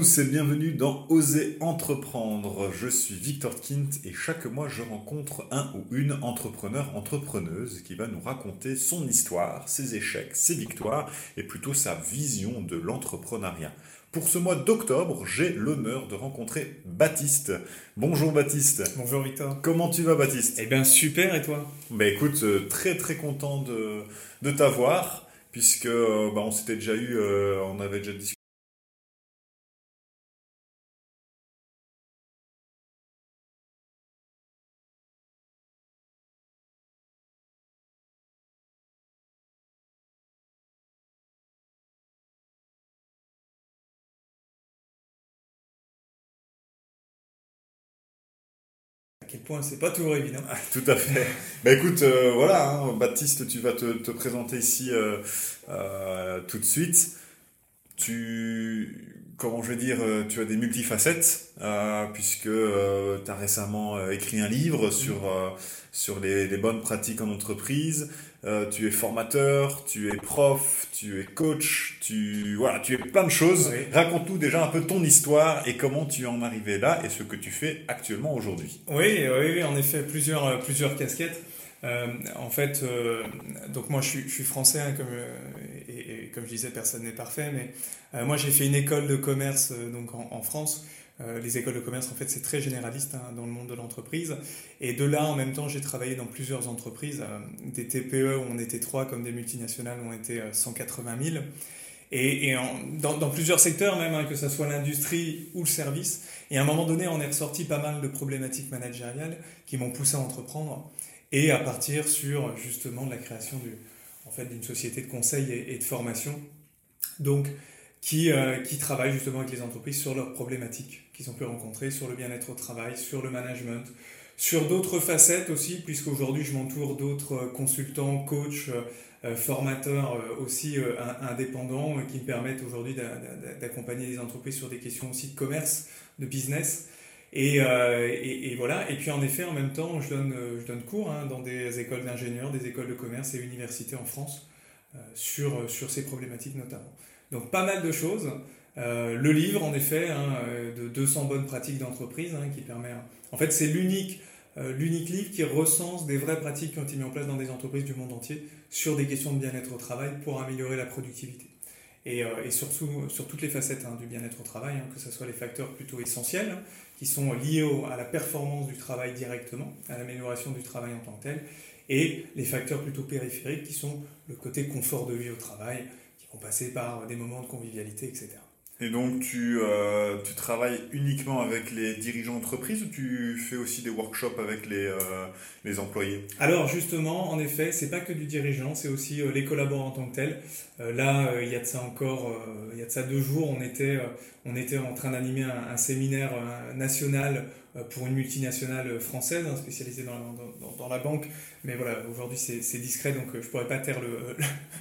Tous et bienvenue dans Oser entreprendre. Je suis Victor Kint et chaque mois je rencontre un ou une entrepreneur entrepreneuse qui va nous raconter son histoire, ses échecs, ses victoires et plutôt sa vision de l'entrepreneuriat. Pour ce mois d'octobre, j'ai l'honneur de rencontrer Baptiste. Bonjour Baptiste. Bonjour Victor. Comment tu vas Baptiste? Eh bien super et toi? Bah écoute, euh, très très content de, de t'avoir puisque euh, bah, on s'était déjà eu, euh, on avait déjà discuté c'est pas toujours évident. Ah, tout à fait. bah écoute, euh, voilà, hein, Baptiste, tu vas te, te présenter ici euh, euh, tout de suite. Tu, comment je vais dire, tu as des multifacettes, puisque tu as récemment écrit un livre sur, sur les, les bonnes pratiques en entreprise. Euh, tu es formateur, tu es prof, tu es coach, tu, voilà, tu es plein de choses. Oui. Raconte-nous déjà un peu ton histoire et comment tu en es arrivé là et ce que tu fais actuellement aujourd'hui. Oui, oui, oui, en effet, plusieurs, euh, plusieurs casquettes. Euh, en fait, euh, donc moi je suis, je suis français, hein, comme, et, et comme je disais, personne n'est parfait, mais moi j'ai fait une école de commerce donc en, en France. Euh, les écoles de commerce, en fait, c'est très généraliste hein, dans le monde de l'entreprise. Et de là, en même temps, j'ai travaillé dans plusieurs entreprises, euh, des TPE où on était trois, comme des multinationales où on était euh, 180 000. Et, dans plusieurs secteurs même, hein, que ce soit l'industrie ou le service. Et à un moment donné, on est ressorti pas mal de problématiques managériales qui m'ont poussé à entreprendre et à partir sur justement de la création du, en fait, d'une société de conseil et, et de formation. Donc, qui, euh, qui travaille justement avec les entreprises sur leurs problématiques qu'ils ont pu rencontrer, sur le bien-être au travail, sur le management, sur d'autres facettes aussi, puisqu'aujourd'hui je m'entoure d'autres euh, consultants, coachs, euh, formateurs aussi in- indépendants qui me permettent aujourd'hui d'a- d'a- d'accompagner les entreprises sur des questions aussi de commerce, de business. Et, et, voilà. Et puis en effet, en même temps, je donne, je donne cours hein, dans des écoles d'ingénieurs, des écoles de commerce et universités en France sur, sur ces problématiques notamment. Donc pas mal de choses. Euh, le livre, en effet, hein, euh, de 200 bonnes pratiques d'entreprise, hein, qui permet. En fait, c'est l'unique, euh, l'unique livre qui recense des vraies pratiques qui ont été mises en place dans des entreprises du monde entier sur des questions de bien-être au travail pour améliorer la productivité. Et, surtout sur toutes les facettes hein, du bien-être au travail, que ce soit les facteurs plutôt essentiels, qui sont liés à la performance du travail directement, à l'amélioration du travail en tant que tel, et les facteurs plutôt périphériques, qui sont le côté confort de vie au travail, vont passer par des moments de convivialité, etc. Et donc, tu, euh, tu travailles uniquement avec les dirigeants d'entreprise ou tu fais aussi des workshops avec les, euh, les employés? Alors justement, en effet, c'est pas que du dirigeant, c'est aussi euh, les collaborants en tant que tels. Euh, là, euh, il y a de ça encore, euh, il y a de ça deux jours, on était, on était en train d'animer un, un séminaire national pour une multinationale française hein, spécialisée dans, dans, la banque. Mais voilà, aujourd'hui c'est discret, donc je pourrais pas taire le,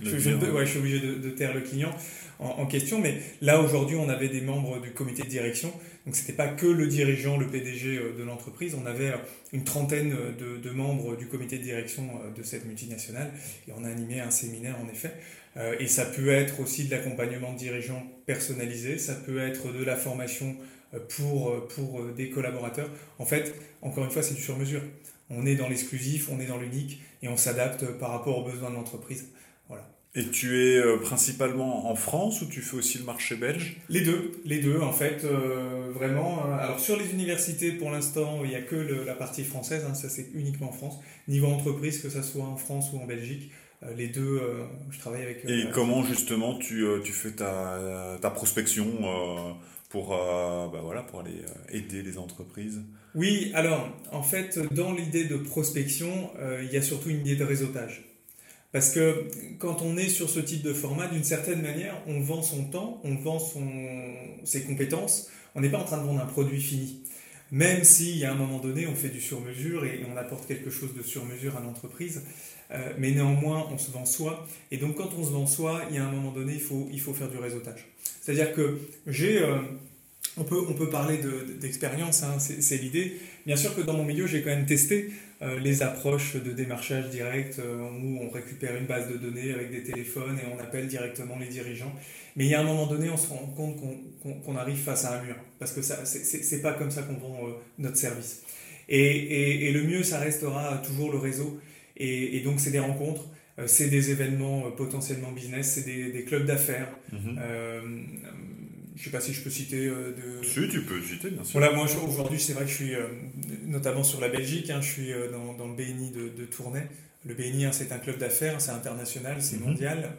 Le je- client. ouais, je suis obligé de, de taire le client en, en question, mais là aujourd'hui on avait des membres du comité de direction, donc c'était pas que le dirigeant, le PDG de l'entreprise, on avait une trentaine de, de membres du comité de direction de cette multinationale et on a animé un séminaire en effet. Euh, Et ça peut être aussi de l'accompagnement de dirigeants personnalisé, ça peut être de la formation euh, pour, euh, pour des collaborateurs. En fait, encore une fois, c'est du sur-mesure. On est dans l'exclusif, on est dans l'unique et on s'adapte par rapport aux besoins de l'entreprise. Voilà. Et tu es euh, principalement en France ou tu fais aussi le marché belge? Les deux, les deux en fait, euh, vraiment. euh, alors sur les universités, pour l'instant, il n'y a que le- la partie française, hein, ça c'est uniquement en France. Niveau entreprise, que ça soit en France ou en Belgique, les deux, euh, je travaille avec. Et euh, comment justement tu, euh, tu fais ta, ta prospection euh, pour, euh, bah voilà, pour aller euh, aider les entreprises? Oui, alors en fait, dans l'idée de prospection, euh, il y a surtout une idée de réseautage. Parce que quand on est sur ce type de format, d'une certaine manière, on vend son temps, on vend son, ses compétences, on n'est pas en train de vendre un produit fini. Même si, à un moment donné, on fait du sur-mesure et on apporte quelque chose de sur-mesure à l'entreprise, euh, mais néanmoins, on se vend soi. Et donc, quand on se vend soi, il y a un moment donné, il faut, il faut faire du réseautage. C'est-à-dire que j'ai, euh, on peut, on peut parler de- d'expérience, hein, c'est l'idée. Bien sûr que dans mon milieu, j'ai quand même testé les approches de démarchage direct où on récupère une base de données avec des téléphones et on appelle directement les dirigeants. Mais il y a un moment donné, on se rend compte qu'on arrive face à un mur parce que c'est pas comme ça qu'on vend notre service. Et, le mieux, ça restera toujours le réseau. Et, donc, c'est des rencontres, c'est des événements potentiellement business, c'est des, clubs d'affaires. Mhm. Je ne sais pas si je peux citer euh, de. Si, tu peux citer, bien sûr. Voilà, moi aujourd'hui, c'est vrai que je suis euh, notamment sur la Belgique, hein, je suis euh, dans, le BNI de, de, Tournai. Le BNI, hein, c'est un club d'affaires, c'est international, c'est mhm. mondial.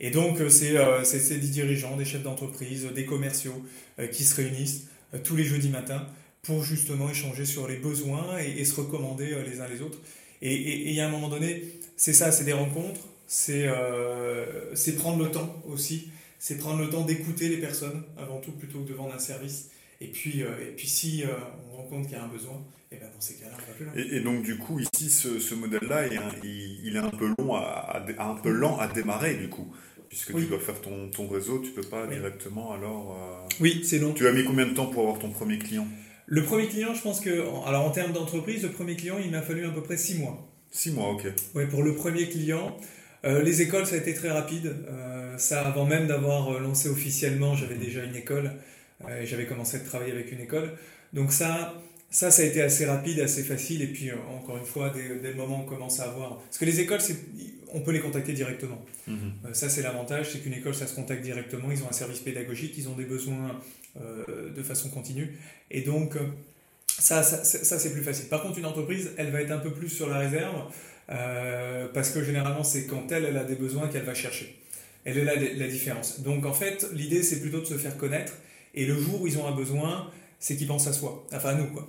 Et donc, c'est des dirigeants, des chefs d'entreprise, des commerciaux qui se réunissent tous les jeudis matins pour justement échanger sur les besoins et, se recommander les uns les autres. Et il y a un moment donné, c'est ça, c'est des rencontres, c'est prendre le temps aussi c'est prendre le temps d'écouter les personnes avant tout plutôt que de vendre un service. Et puis, euh, et puis si euh, on rend compte qu'il y a un besoin, et eh ben dans ces cas-là, on va plus loin. Et, donc du coup, ici, ce, ce modèle-là, il, est un peu long à, un peu lent à démarrer du coup. Puisque tu dois faire ton, ton réseau, tu peux pas directement alors. Euh, oui, c'est long. Tu as mis combien de temps pour avoir ton premier client? Le premier client, je pense que, alors en termes d'entreprise, le premier client, il m'a fallu à peu près six mois. Six mois, ok. Oui, pour le premier client. les écoles, ça a été très rapide ça, avant même d'avoir euh, lancé officiellement, j'avais déjà une école euh, et j'avais commencé à travailler avec une école. Donc ça, ça, ça a été assez rapide, assez facile. Et puis, euh, encore une fois, dès, le moment où on commence à avoir... Parce que les écoles, on peut les contacter directement. Mhm. ça, c'est l'avantage, c'est qu'une école, ça se contacte directement. Ils ont un service pédagogique, ils ont des besoins de façon continue. Et donc, ça, ça, ça c'est plus facile. Par contre, une entreprise, elle va être un peu plus sur la réserve. parce que généralement, c'est quand elle, elle a des besoins qu'elle va chercher. Elle est là la différence. Donc en fait, l'idée c'est plutôt de se faire connaître. Et le jour où ils ont un besoin, c'est qu'ils pensent à soi. Enfin à nous quoi.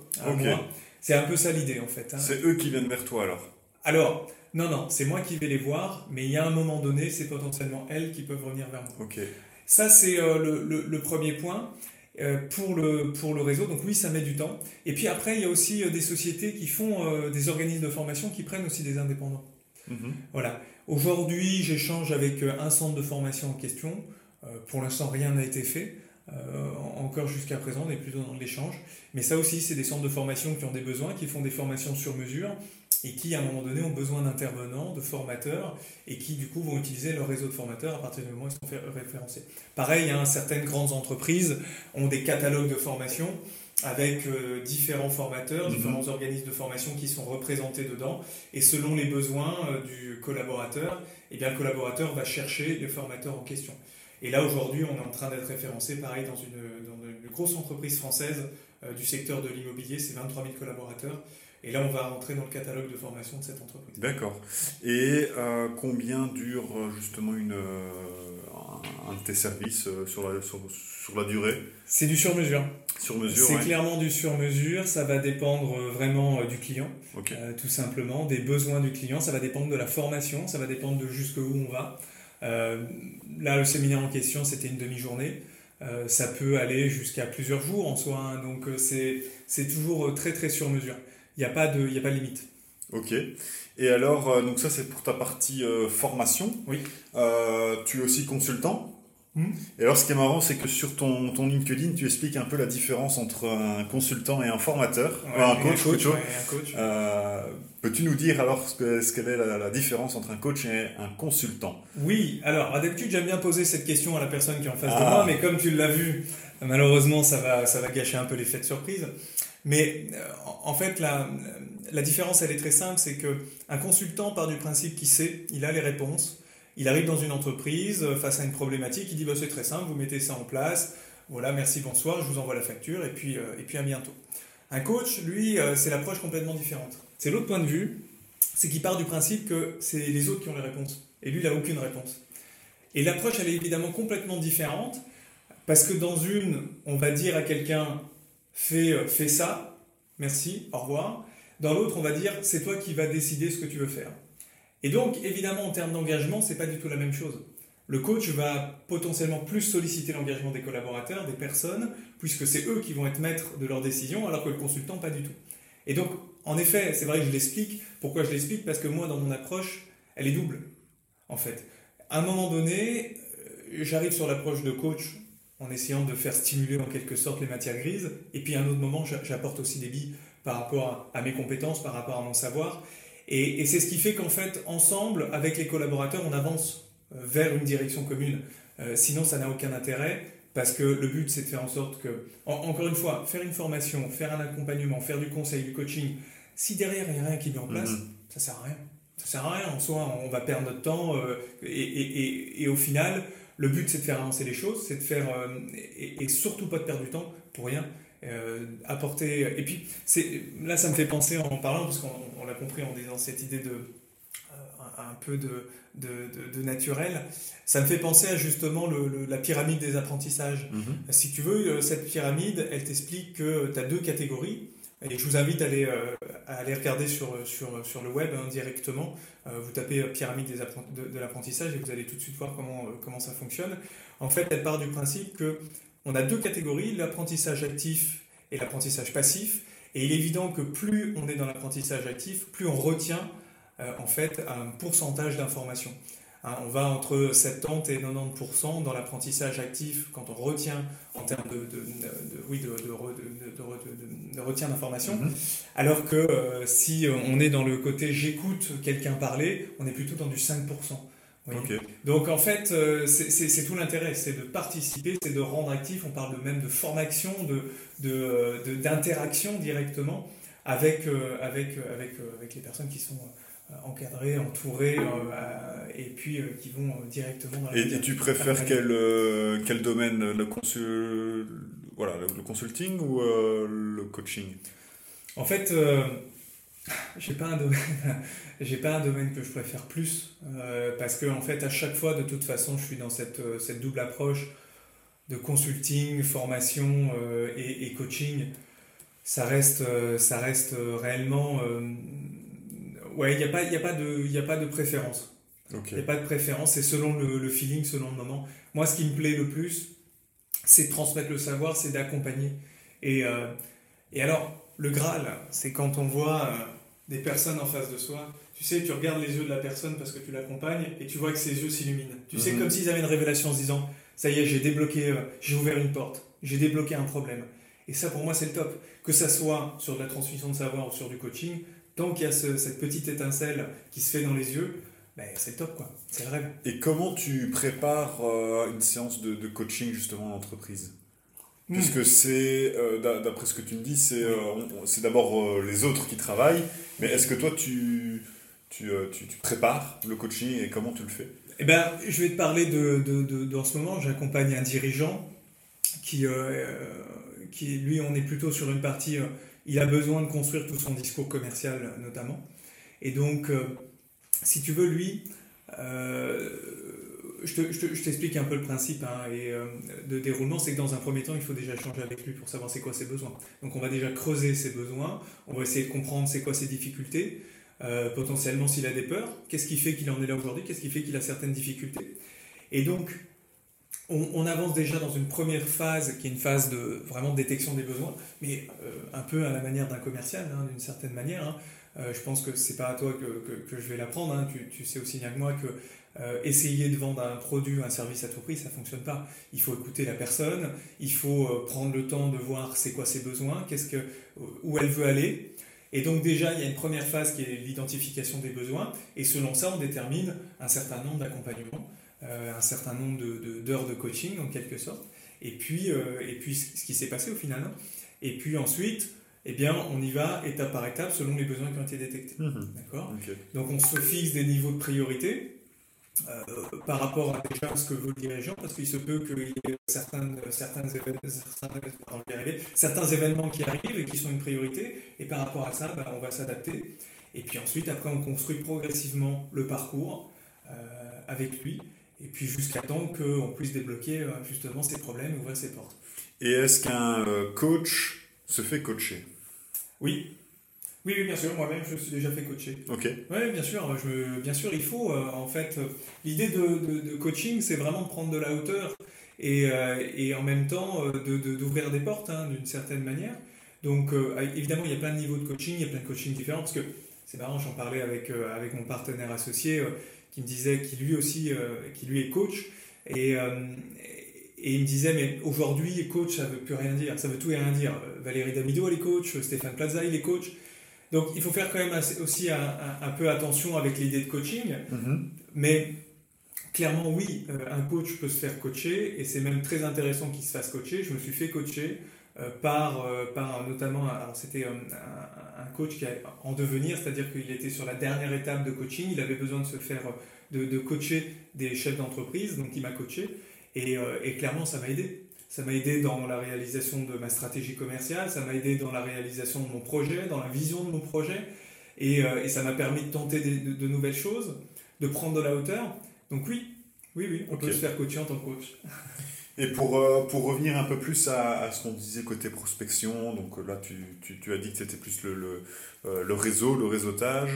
C'est un peu ça l'idée en fait. Hein. C'est eux qui viennent vers toi alors Alors, non, non, c'est moi qui vais les voir, mais il y a un moment donné, c'est potentiellement elles qui peuvent revenir vers moi. Ok. Ça c'est euh, le, le, premier point. Euh, pour, le, pour le réseau, donc oui, ça met du temps. Et puis après, il y a aussi euh, des sociétés qui font des organismes de formation qui prennent aussi des indépendants. Mhm. Voilà. Aujourd'hui, j'échange avec un centre de formation en question. Pour l'instant, rien n'a été fait. Euh, encore jusqu'à présent, on est plutôt dans l'échange. Mais ça aussi, c'est des centres de formation qui ont des besoins, qui font des formations sur mesure et qui, à un moment donné, ont besoin d'intervenants, de formateurs, et qui, du coup, vont utiliser leur réseau de formateurs à partir du moment où ils sont référencés. Pareil, hein, certaines grandes entreprises ont des catalogues de formation avec euh, différents formateurs, mhm. différents organismes de formation qui sont représentés dedans. Et selon les besoins euh, du collaborateur, eh bien, le collaborateur va chercher le formateur en question. Et là, aujourd'hui, on est en train d'être référencé, pareil, dans une, dans une grosse entreprise française euh, du secteur de l'immobilier, c'est 23 000 collaborateurs. Et là, on va rentrer dans le catalogue de formation de cette entreprise. D'accord. Et combien dure justement une, un de tes services sur la, sur, sur la durée? C'est du sur-mesure. Sur mesure. C'est clairement du sur mesure. Ça va dépendre euh, vraiment euh, du client, euh, tout simplement, des besoins du client. Ça va dépendre de la formation. Ça va dépendre de jusqu'où on va. Là, le séminaire en question, c'était une demi-journée. ça peut aller jusqu'à plusieurs jours en soi. Hein. donc, c'est toujours très, très sur mesure. Il n'y a, pas de, a pas de limite. Ok. Et alors, donc ça, c'est pour ta partie formation. Oui. tu es aussi consultant Hmm. Et alors, ce qui est marrant, c'est que sur ton, ton LinkedIn, tu expliques un peu la différence entre un consultant et un formateur, un coach, euh, Peux-tu nous dire alors ce qu'est ce est la, différence entre un coach et un consultant? Oui, alors d'habitude j'aime bien poser cette question à la personne qui est en face de ah. moi, mais comme tu l'as vu, malheureusement ça va, ça va gâcher un peu l'effet de surprise. Mais euh, en fait, la, la différence elle est très simple, c'est que un consultant part du principe qu'il sait, il a les réponses, il arrive dans une entreprise euh, face à une problématique, il dit bah, c'est très simple, vous mettez ça en place, voilà, merci, bonsoir, je vous envoie la facture et puis, euh, et puis à bientôt. Un coach, lui, euh, c'est l'approche complètement différente. C'est l'autre point de vue, c'est qu'il part du principe que c'est les autres qui ont les réponses. Et lui, il n'a aucune réponse. Et l'approche, elle est évidemment complètement différente, parce que dans une, on va dire à quelqu'un, fais, fais ça, merci, au revoir. Dans l'autre, on va dire, c'est toi qui vas décider ce que tu veux faire. Et donc, évidemment, en termes d'engagement, c'est pas du tout la même chose. Le coach va potentiellement plus solliciter l'engagement des collaborateurs, des personnes, puisque c'est eux qui vont être maîtres de leurs décisions, alors que le consultant, pas du tout. Et donc, en effet, c'est vrai que je l'explique. Pourquoi je l'explique? Parce que moi, dans mon approche, elle est double, en fait. À un moment donné, euh, j'arrive sur l'approche de coach en essayant de faire stimuler en quelque sorte les matières grises, et puis à un autre moment, j'apporte aussi des billes par rapport à, mes compétences, par rapport à mon savoir. Et, c'est ce qui fait qu'en fait, ensemble, avec les collaborateurs, on avance vers une direction commune. Euh, sinon, ça n'a aucun intérêt. Parce que le but, c'est de faire en sorte que, encore une fois, faire une formation, faire un accompagnement, faire du conseil, du coaching, si derrière il n'y a rien qui est mis en place, ça mhm. ça sert à rien. Ça sert à rien. En soi, on va perdre notre temps. Euh, et, au final, le but, c'est de faire avancer les choses, c'est de faire. Euh, et, surtout pas de perdre du temps pour rien. Euh, apporter. Et puis, là, ça me fait penser en parlant, parce qu'on l'a compris en disant cette idée de. un peu de, de, naturel, ça me fait penser à justement la pyramide des apprentissages. Mhm. Si tu veux, cette pyramide, elle t'explique que tu as deux catégories. Et je vous invite à aller, euh, à aller regarder sur, sur, sur le web hein, directement. Euh, vous tapez euh, pyramide des de, l'apprentissage et vous allez tout de suite voir comment, comment ça fonctionne. En fait, elle part du principe que on a deux catégories, l'apprentissage actif et l'apprentissage passif. Et il est évident que plus on est dans l'apprentissage actif, plus on retient en fait un pourcentage d'informations. Hein, on va entre 70 et 90% dans l'apprentissage actif quand on retient en termes de, oui, de, retien d'informations. Mhm. Alors que euh, si on est dans le côté j'écoute quelqu'un parler, on est plutôt dans du 5%. Donc en fait, euh, c'est tout l'intérêt, c'est de participer, c'est de rendre actif. On parle même de formation, d'interaction directement avec, euh, avec, avec, avec les personnes qui sont encadrés, entourés, euh, et puis euh, qui vont euh, directement dans la Et, tu préfères quel, quel domaine le, consul... voilà, le, consulting ou le coaching? En fait, j'ai pas un domaine j'ai pas un domaine que je préfère plus parce que en fait à chaque fois de toute façon je suis dans cette, cette double approche de consulting formation et, et, coaching. Ça reste ça reste réellement Ouais, il n'y a, pas, y a, pas de, y a pas de préférence. Il n'y a pas de préférence, c'est selon le, feeling, selon le moment. Moi, ce qui me plaît le plus, c'est de transmettre le savoir, c'est d'accompagner. Et, euh, et alors, le Graal, c'est quand on voit euh, des personnes en face de soi. Tu sais, tu regardes les yeux de la personne parce que tu l'accompagnes et tu vois que ses yeux s'illuminent. Tu sais, mhm. comme s'ils avaient une révélation en se disant Ça y est, j'ai débloqué, euh, j'ai ouvert une porte, j'ai débloqué un problème. Et ça, pour moi, c'est le top. Que ça soit sur de la transmission de savoir ou sur du coaching, tant qu'il y a cette petite étincelle qui se fait dans les yeux, ben, c'est top, quoi. C'est le rêve. Et comment tu prépares euh, une séance de, coaching justement en entreprise? Hmm. Puisque c'est, euh, d'après ce que tu me dis, c'est euh, d'abord les autres qui travaillent, mais est-ce que toi tu, tu, tu, prépares le coaching et comment tu le fais? Eh ben, je vais te parler de, de, de, en ce moment, j'accompagne un dirigeant qui, qui, lui, on est plutôt sur une partie il a besoin de construire tout son discours commercial notamment. Et donc, euh, si tu veux, lui, euh, je t'explique un peu le principe hein, et, euh, de déroulement, c'est que dans un premier temps, il faut déjà échanger avec lui pour savoir c'est quoi ses besoins. Donc on va déjà creuser ses besoins, on va essayer de comprendre c'est quoi ses difficultés, potentiellement s'il a des peurs, qu'est-ce qui fait qu'il en est là aujourd'hui, qu'est-ce qui fait qu'il a certaines difficultés? Et donc, on, avance déjà dans une première phase qui est une phase de vraiment détection des besoins, mais euh, un peu à la manière d'un commercial, hein, d'une certaine manière. Hein. Euh, je pense que c'est pas à toi que, je vais l'apprendre. Hein. Tu, sais aussi bien que moi que euh, essayer de vendre un produit ou un service à tout prix, ça fonctionne pas. Il faut écouter la personne, il faut prendre le temps de voir c'est quoi ses besoins, qu'est-ce que, où elle veut aller. Et donc déjà, il y a une première phase qui est l'identification des besoins, et selon ça, on détermine un certain nombre d'accompagnements. Euh, un certain nombre d'heures de, coaching en quelque sorte, et puis, euh, et puis ce qui s'est passé au final. Hein. Et puis ensuite, eh bien, on y va étape par étape selon les besoins qui ont été détectés. Mhm. D'accord? Donc on se fixe des niveaux de priorité. Euh, par rapport à déjà ce que veut le dirigeant, parce qu'il se peut qu'il y ait certains, certains, certains, événements qui arrivent et qui sont une priorité, et par rapport à ça, bah, on va s'adapter. Et puis ensuite, après, on construit progressivement le parcours avec lui, et puis jusqu'à temps qu'on puisse débloquer euh, justement ces problèmes et ouvrir ces portes. Et est-ce qu'un euh, coach se fait coacher? Oui. Oui, bien sûr, moi-même je suis déjà fait coacher. Ok. Oui, bien sûr, je, bien sûr, il faut, euh, en fait, l'idée de, coaching, c'est vraiment de prendre de la hauteur et, et en même temps d'ouvrir des portes hein, d'une certaine manière. Donc, évidemment, il y a plein de niveaux de coaching, il y a plein de coaching différents, parce que c'est marrant, j'en parlais avec, avec mon partenaire associé qui me disait qu'il lui aussi, euh, qui lui est coach. Et, euh, et il me disait, mais aujourd'hui, coach, ça veut plus rien dire, ça veut tout et rien dire. Valérie Damido, elle est coach, Stéphane Plaza, il est coach. Donc il faut faire quand même aussi un, peu attention avec l'idée de coaching. Mhm. Mais clairement, oui, euh, un coach peut se faire coacher et c'est même très intéressant qu'il se fasse coacher. Je me suis fait coacher par, euh, par notamment, c'était un, coach qui est en devenir, c'est-à-dire qu'il était sur la dernière étape de coaching, il avait besoin de se faire, de, de coacher des chefs d'entreprise, donc il m'a coaché et, et clairement ça m'a aidé. Ça m'a aidé dans la réalisation de ma stratégie commerciale, ça m'a aidé dans la réalisation de mon projet, dans la vision de mon projet, et, euh, et ça m'a permis de tenter de, nouvelles choses, de prendre de la hauteur. Donc oui, oui, oui, on peut se faire coacher en tant que coach. Et pour, euh, pour revenir un peu plus à, ce qu'on disait côté prospection, donc là tu, tu, tu as dit que c'était plus le, le, euh, le, réseau, le réseautage.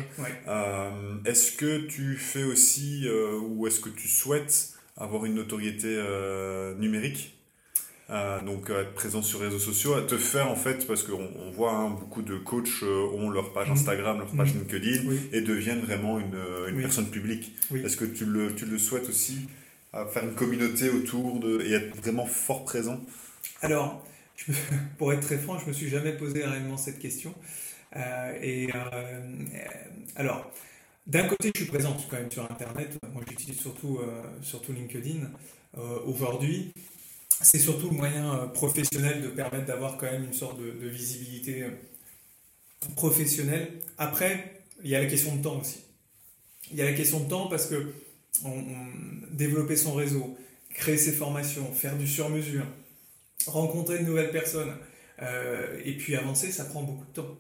est-ce que tu fais aussi, ou est-ce que tu souhaites avoir une notoriété numérique donc être présent sur les réseaux sociaux, à te faire en fait, parce qu'on on voit hein, beaucoup de coachs euh, ont leur page mhm. Instagram, leur page mhm. LinkedIn et deviennent vraiment une, euh, une personne publique. Est-ce que tu le, tu le souhaites aussi, faire une communauté autour de, et être vraiment fort présent Alors, pour être très franc, je me suis jamais posé réellement cette question. Euh, et alors, d'un côté, je suis présent quand même sur Internet. Moi, j'utilise surtout, surtout LinkedIn. Aujourd'hui, c'est surtout le moyen euh, professionnel de permettre d'avoir quand même une sorte de, visibilité euh, professionnelle. Après, il y a la question de temps aussi. Il y a la question de temps parce que développer son réseau, créer ses formations, faire du sur-mesure, rencontrer de nouvelles personnes, euh, et puis avancer, ça prend beaucoup de temps.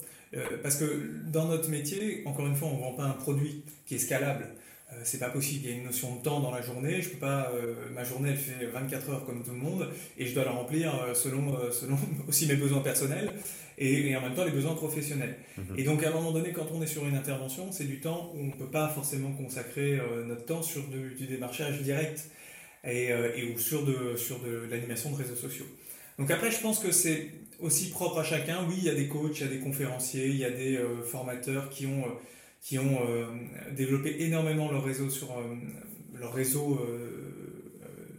parce que dans notre métier, encore une fois, on ne vend pas un produit qui est scalable. Euh, c'est pas possible. Il y a une notion de temps dans la journée. Je peux pas. Euh, ma journée, elle fait 24 heures comme tout le monde, et je dois la remplir euh, selon aussi mes besoins personnels et, en même temps les besoins professionnels. Mhm. Et donc, à un moment donné, quand on est sur une intervention, c'est du temps où on peut pas forcément consacrer notre temps sur du démarchage direct et, et ou sur de, sur de l'animation de réseaux sociaux. Donc après, je pense que c'est aussi propre à chacun. Oui, il y a des coachs, il y a des conférenciers, il y a des formateurs qui ont qui ont euh, développé énormément leur réseau sur euh, leur réseau euh,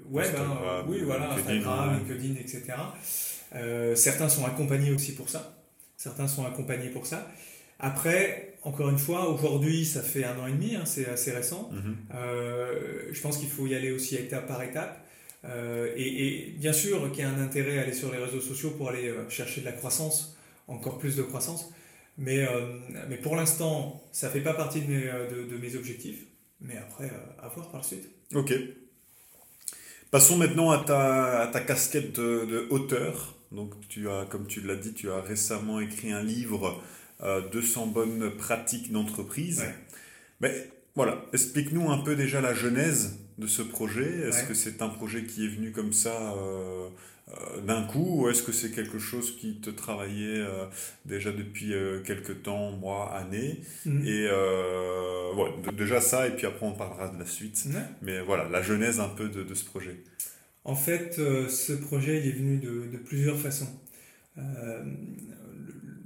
web, hein, oui, voilà, Instagram, LinkedIn, etc. certains sont accompagnés aussi pour ça. Certains sont accompagnés pour ça. Après, encore une fois, aujourd'hui, ça fait un an et demi, hein, c'est assez récent. Mhm. je pense qu'il faut y aller aussi étape par étape. et, bien sûr qu'il y a un intérêt à aller sur les réseaux sociaux pour aller chercher de la croissance, encore plus de croissance. Mais, euh, mais pour l'instant, ça ne fait pas partie de mes, euh, de, mes, objectifs. Mais après, euh, à voir par la suite. Ok. Passons maintenant à ta, à ta casquette de, de, auteur. Donc, tu as, comme tu l'as dit, tu as récemment écrit un livre, 200 bonnes pratiques d'entreprise. Mais voilà, explique-nous un peu déjà la genèse de ce projet. Est-ce que c'est un projet qui est venu comme ça euh, d'un coup ou est-ce que c'est quelque chose qui te travaillait euh, déjà depuis euh, quelques temps, mois, années? Mm. Et déjà ça, et puis après on parlera de la suite. Mais voilà, la genèse un peu de, ce projet. En fait, ce projet il est venu de, de plusieurs façons.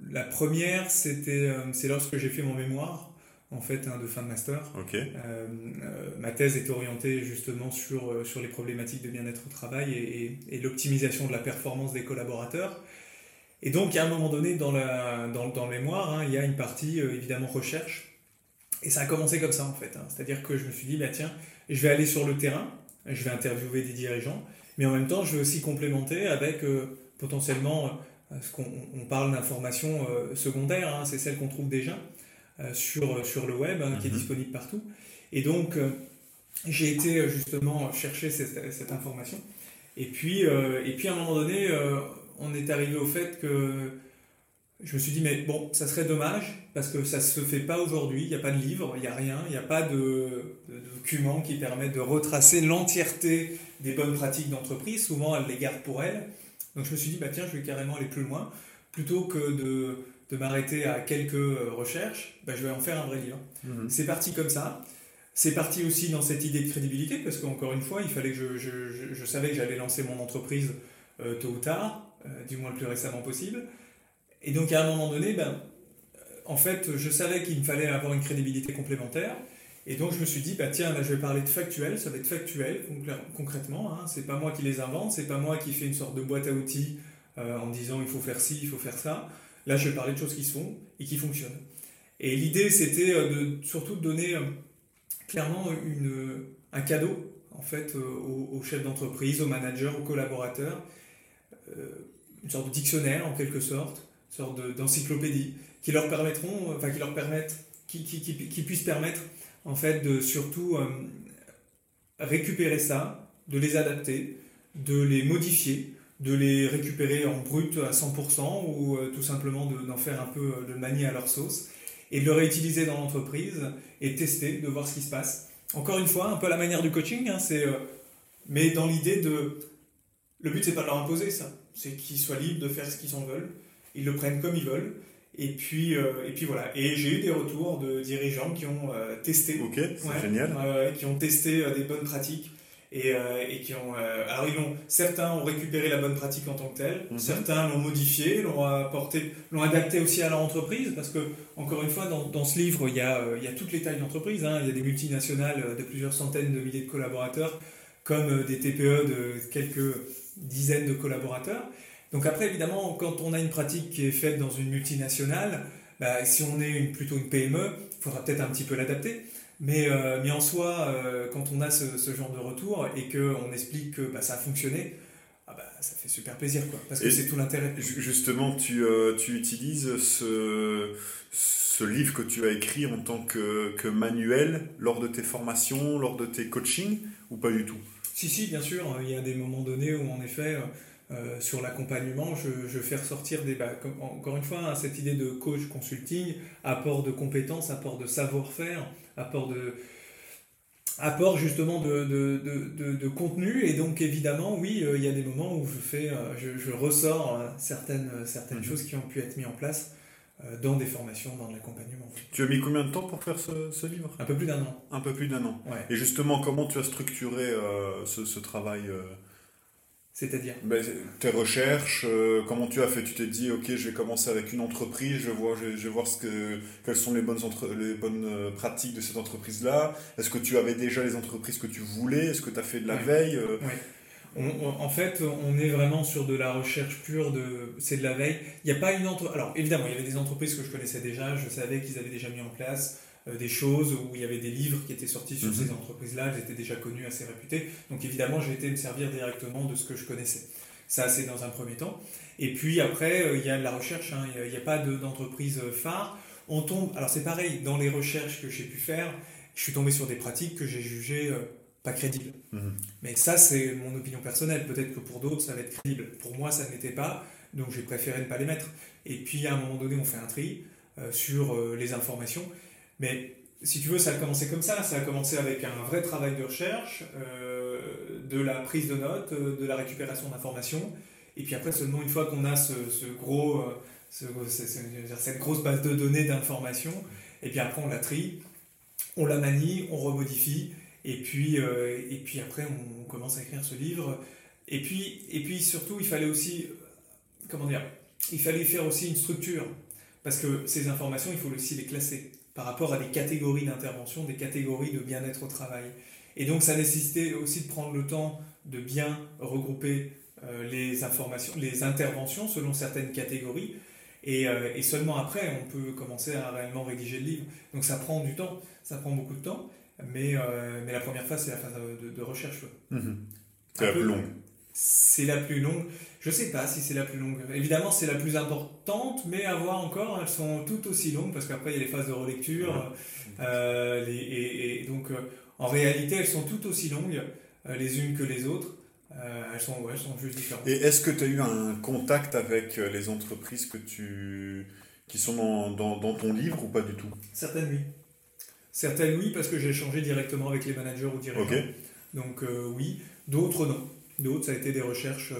la première, c'était c'est lorsque j'ai fait mon mémoire en fait de fin de master. Euh, euh, ma thèse est orientée justement sur, euh, sur les problématiques de bien-être au travail et, et, l'optimisation de la performance des collaborateurs. Et donc, à un moment donné, dans, la, dans, dans le mémoire, hein, il y a une partie évidemment recherche. Et ça a commencé comme ça en fait. Hein. C'est-à-dire que je me suis dit, bah, tiens, je vais aller sur le terrain, je vais interviewer des dirigeants, mais en même temps, je vais aussi complémenter avec potentiellement ce qu'on on parle d'informations secondaires, hein, c'est celles qu'on trouve déjà. Euh, sur, sur le web, hein, qui est mhm. disponible partout. Et donc, euh, j'ai été euh, justement chercher cette, cette information. Et puis, et puis, à un moment donné, on est arrivé au fait que je me suis dit, mais bon, ça serait dommage, parce que ça ne se fait pas aujourd'hui, il n'y a pas de livre, il n'y a rien, il n'y a pas de, de, document qui permet de retracer l'entièreté des bonnes pratiques d'entreprise, souvent elles les gardent pour elles. Donc je me suis dit, bah tiens, je vais carrément aller plus loin, plutôt que de, de m'arrêter à quelques euh, recherches, ben, je vais en faire un vrai livre. Mhm. C'est parti comme ça. C'est parti aussi dans cette idée de crédibilité, parce qu'encore une fois, il fallait que je, je, je, savais que j'allais lancer mon entreprise euh, tôt ou tard, euh, du moins le plus récemment possible. Et donc à un moment donné, ben, en fait, je savais qu'il me fallait avoir une crédibilité complémentaire. Et donc je me suis dit, bah tiens, là je vais parler de factuel, ça va être factuel concrètement, hein. c'est pas moi qui les invente, c'est pas moi qui fais une sorte de boîte à outils euh, en disant il faut faire ci, il faut faire ça. Là je vais parler de choses qui se font et qui fonctionnent. Et l'idée c'était euh, de, surtout de donner euh, clairement une, un cadeau en fait aux, chefs d'entreprise, aux managers, aux collaborateurs, une sorte de dictionnaire en quelque sorte, sorte d'encyclopédie qui leur permettront, enfin qui leur permettent, qui, qui, puissent permettre en fait, de surtout euh, récupérer ça, de les adapter, de les modifier, de les récupérer en brut à 100% ou euh, tout simplement d'en faire un peu, euh, de manier à leur sauce et de le réutiliser dans l'entreprise et tester, de voir ce qui se passe. Encore une fois, un peu la manière du coaching, hein, mais dans l'idée de... Le but, c'est pas de leur imposer ça, c'est qu'ils soient libres de faire ce qu'ils en veulent, ils le prennent comme ils veulent, et puis, euh, et puis voilà. Et j'ai eu des retours de dirigeants qui ont euh, testé. Ok, c'est génial. qui ont testé euh, des bonnes pratiques. Et, et qui ont. alors, ils ont, certains ont récupéré la bonne pratique en tant que telle, mhm. certains l'ont modifié, l'ont apporté, l'ont adapté aussi à leur entreprise. Parce que, encore une fois, dans, dans ce livre, il y, a, il y a toutes les tailles d'entreprise. Hein. Il y a des multinationales de plusieurs centaines de milliers de collaborateurs, comme des TPE de quelques dizaines de collaborateurs. Donc après, évidemment, quand on a une pratique qui est faite dans une multinationale, bah, si on est une, plutôt une PME, il faudra peut-être un petit peu l'adapter. Mais, euh, mais en soi, euh, quand on a ce, ce, genre de retour et qu'on explique que bah, ça a fonctionné, ah bah, ça fait super plaisir, quoi, parce que c'est tout l'intérêt. Justement, tu, euh, tu utilises ce, ce livre que tu as écrit en tant que, que manuel lors de tes formations, lors de tes coachings, ou pas du tout? Si, si, bien sûr. Il y a des moments donnés où, en effet, euh, sur l'accompagnement, je, je, fais ressortir des, bah, encore une fois, hein, cette idée de coach consulting, apport de compétences, apport de savoir-faire, apport de, apport justement de, de, de, contenu. Et donc, évidemment, oui, euh, il y a des moments où je, fais, euh, je, je, ressors certaines, certaines mhm. choses qui ont pu être mises en place dans des formations, dans l'accompagnement. Tu as mis combien de temps pour faire ce, ce livre? Un peu plus d'un an. Un peu plus d'un an. Et justement, comment tu as structuré ce, ce, travail c'est-à-dire ben, Tes recherches, euh, comment tu as fait Tu t'es dit, ok, je vais commencer avec une entreprise, je vois, je, vais voir ce que, quelles sont les bonnes, entre, les bonnes euh, pratiques de cette entreprise-là. Est-ce que tu avais déjà les entreprises que tu voulais? Est-ce que tu as fait de la veille euh? en fait, on est vraiment sur de la recherche pure, de, c'est de la veille. Il n'y a pas une entreprise. Alors, évidemment, il y avait des entreprises que je connaissais déjà, je savais qu'ils avaient déjà mis en place des choses où il y avait des livres qui étaient sortis sur mhm. ces entreprises-là, j'étais déjà connu, assez réputé. Donc évidemment, j'ai été me servir directement de ce que je connaissais. Ça, c'est dans un premier temps. Et puis après, euh, il y a la recherche, hein. il n'y a, pas d'entreprise euh, phare. On tombe, alors c'est pareil, dans les recherches que j'ai pu faire, je suis tombé sur des pratiques que j'ai jugées pas crédibles. Mhm. Mais ça, c'est mon opinion personnelle. Peut-être que pour d'autres, ça va être crédible. Pour moi, ça n'était pas, donc j'ai préféré ne pas les mettre. Et puis à un moment donné, on fait un tri sur les informations. Mais si tu veux, ça a commencé comme ça. Ça a commencé avec un vrai travail de recherche, euh, de la prise de notes, euh, de la récupération d'informations. Et puis après, seulement une fois qu'on a ce, gros, euh, cette grosse base de données d'informations, et puis après on la trie, on la manie, on remodifie, et puis, et puis après on commence à écrire ce livre. Et puis, et puis surtout, il fallait aussi, comment dire, il fallait faire aussi une structure, parce que ces informations, il faut aussi les classer par rapport à des catégories d'intervention, des catégories de bien-être au travail. Et donc ça nécessitait aussi de prendre le temps de bien regrouper euh, les informations, les interventions selon certaines catégories. Et, euh, et, seulement après, on peut commencer à réellement rédiger le livre. Donc ça prend du temps, ça prend beaucoup de temps, mais, euh, mais la première phase, c'est la phase de, recherche. Mmh c'est la plus longue. C'est la plus longue. Je ne sais pas si c'est la plus longue. Évidemment, c'est la plus importante, mais à voir encore, elles sont toutes aussi longues parce qu'après, il y a les phases de relecture. Euh, et, donc, euh, en réalité, elles sont toutes aussi longues euh, les unes que les autres. elles, sont, elles sont juste différentes. Et est-ce que tu as eu un contact avec les entreprises que tu... qui sont dans, dans, dans ton livre ou pas du tout? Certaines, oui. Certaines, oui, parce que j'ai échangé directement avec les managers ou dirigeants. Donc, oui. D'autres, non. D'autres, ça a été des recherches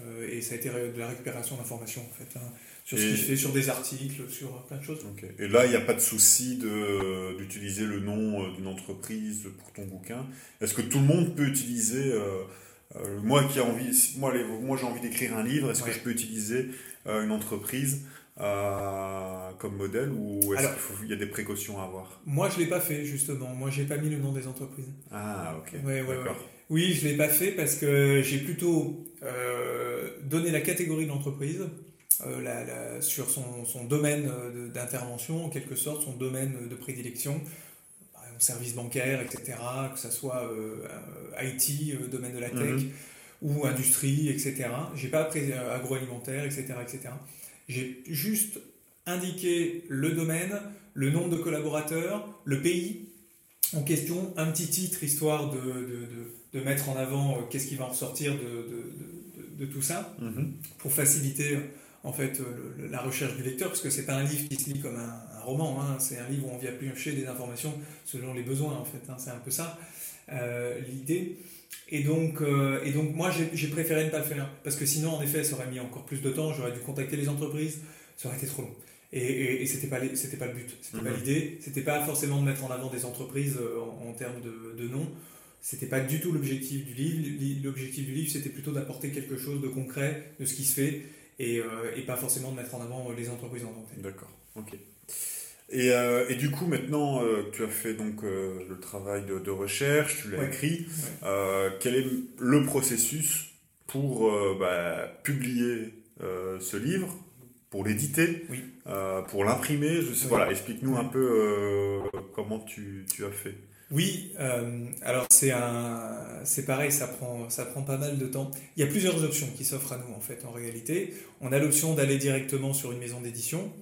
euh, et ça a été de la récupération d'informations en fait, hein, sur ce qui se fait, sur des articles, sur plein de choses. Et là, il n'y a pas de souci d'utiliser le nom euh, d'une entreprise pour ton bouquin. Est-ce que tout le monde peut utiliser euh, moi qui a envie, moi, moi j'ai envie d'écrire un livre, est-ce que je peux utiliser une entreprise comme modèle ou est-ce qu'il y a des précautions à avoir? Moi, je ne l'ai pas fait, justement. Moi, j'ai pas mis le nom des entreprises. Ah, ok. Oui, je ne l'ai pas fait parce que j'ai plutôt euh, donné la catégorie de l'entreprise euh, sur son, son domaine d'intervention, en quelque sorte, son domaine de prédilection service bancaire, etc., que ce soit IT, domaine de la tech, mhm. ou industrie, etc. J'ai pas appris agroalimentaire, etc., etc. J'ai juste indiqué le domaine, le nombre de collaborateurs, le pays en question, un petit titre histoire de, de, de, mettre en avant euh, qu'est-ce qui va en ressortir de, tout ça, mhm. pour faciliter en fait la recherche du lecteur, parce que c'est pas un livre qui se lit comme un, roman, hein. c'est un livre où on vient piocher des informations selon les besoins en fait, hein. c'est un peu ça euh, l'idée. Et donc, euh, et donc moi, j'ai préféré ne pas le faire. Parce que sinon, en effet, ça aurait mis encore plus de temps. J'aurais dû contacter les entreprises. Ça aurait été trop long. Et, et, et c'était pas, c'était pas le but. C'était pas mhm. l'idée. C'était pas forcément de mettre en avant des entreprises euh, en, termes de, de nom. C'était pas du tout l'objectif du livre. L'objectif du livre, c'était plutôt d'apporter quelque chose de concret de ce qui se fait et, euh, et pas forcément de mettre en avant les entreprises en tant que D'accord. Ok. Et, euh, et, du coup, maintenant, euh, tu as fait donc euh, le travail de, de, recherche, tu l'as écrit. quel est le processus pour bah, publier ce livre, pour l'éditer, oui. pour l'imprimer? Je sais, voilà, explique-nous un peu comment tu, tu, as fait. Oui, alors c'est un, c'est pareil, ça prend, ça prend pas mal de temps. Il y a plusieurs options qui s'offrent à nous en fait, en réalité. On a l'option d'aller directement sur une maison d'édition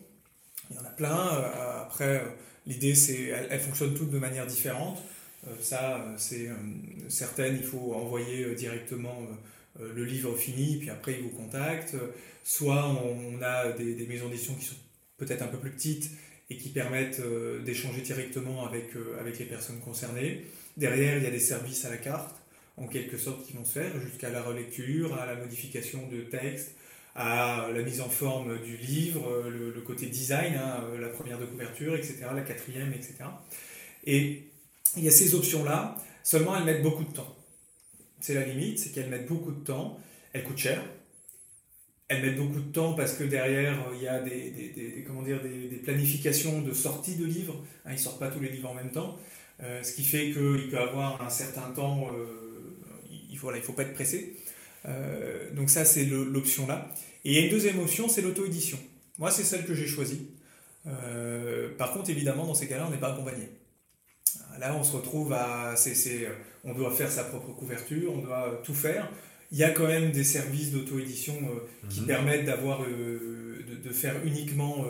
il y en a plein. Euh, après, euh, l'idée, c'est, elles, fonctionnent toutes de manière différente. Euh, ça, c'est certaines, il faut envoyer directement le livre fini, puis après, ils vous contactent. Soit on, a des, maisons d'édition qui sont peut-être un peu plus petites et qui permettent d'échanger directement avec, avec les personnes concernées. Derrière, il y a des services à la carte, en quelque sorte, qui vont se faire, jusqu'à la relecture, à la modification de texte, à la mise en forme du livre, le, côté design, hein, la première de couverture, etc., la quatrième, etc. Et il y a ces options-là, seulement elles mettent beaucoup de temps. C'est la limite, c'est qu'elles mettent beaucoup de temps, elles coûtent cher, elles mettent beaucoup de temps parce que derrière, il y a des, des, comment dire, des, planifications de sortie de livres. Hein, ils ne sortent pas tous les livres en même temps. Euh, ce qui fait qu'il peut avoir un certain temps, euh, il ne il faut pas être pressé. Euh, donc ça, c'est l'option là. Et il y a une deuxième option, c'est l'auto-édition. Moi, c'est celle que j'ai choisie. Euh, par contre, évidemment, dans ces cas-là, on n'est pas accompagné. Là, on se retrouve à... on doit faire sa propre couverture, on doit tout faire. Il y a quand même des services d'auto-édition euh, qui mhm. permettent d'avoir, de, faire uniquement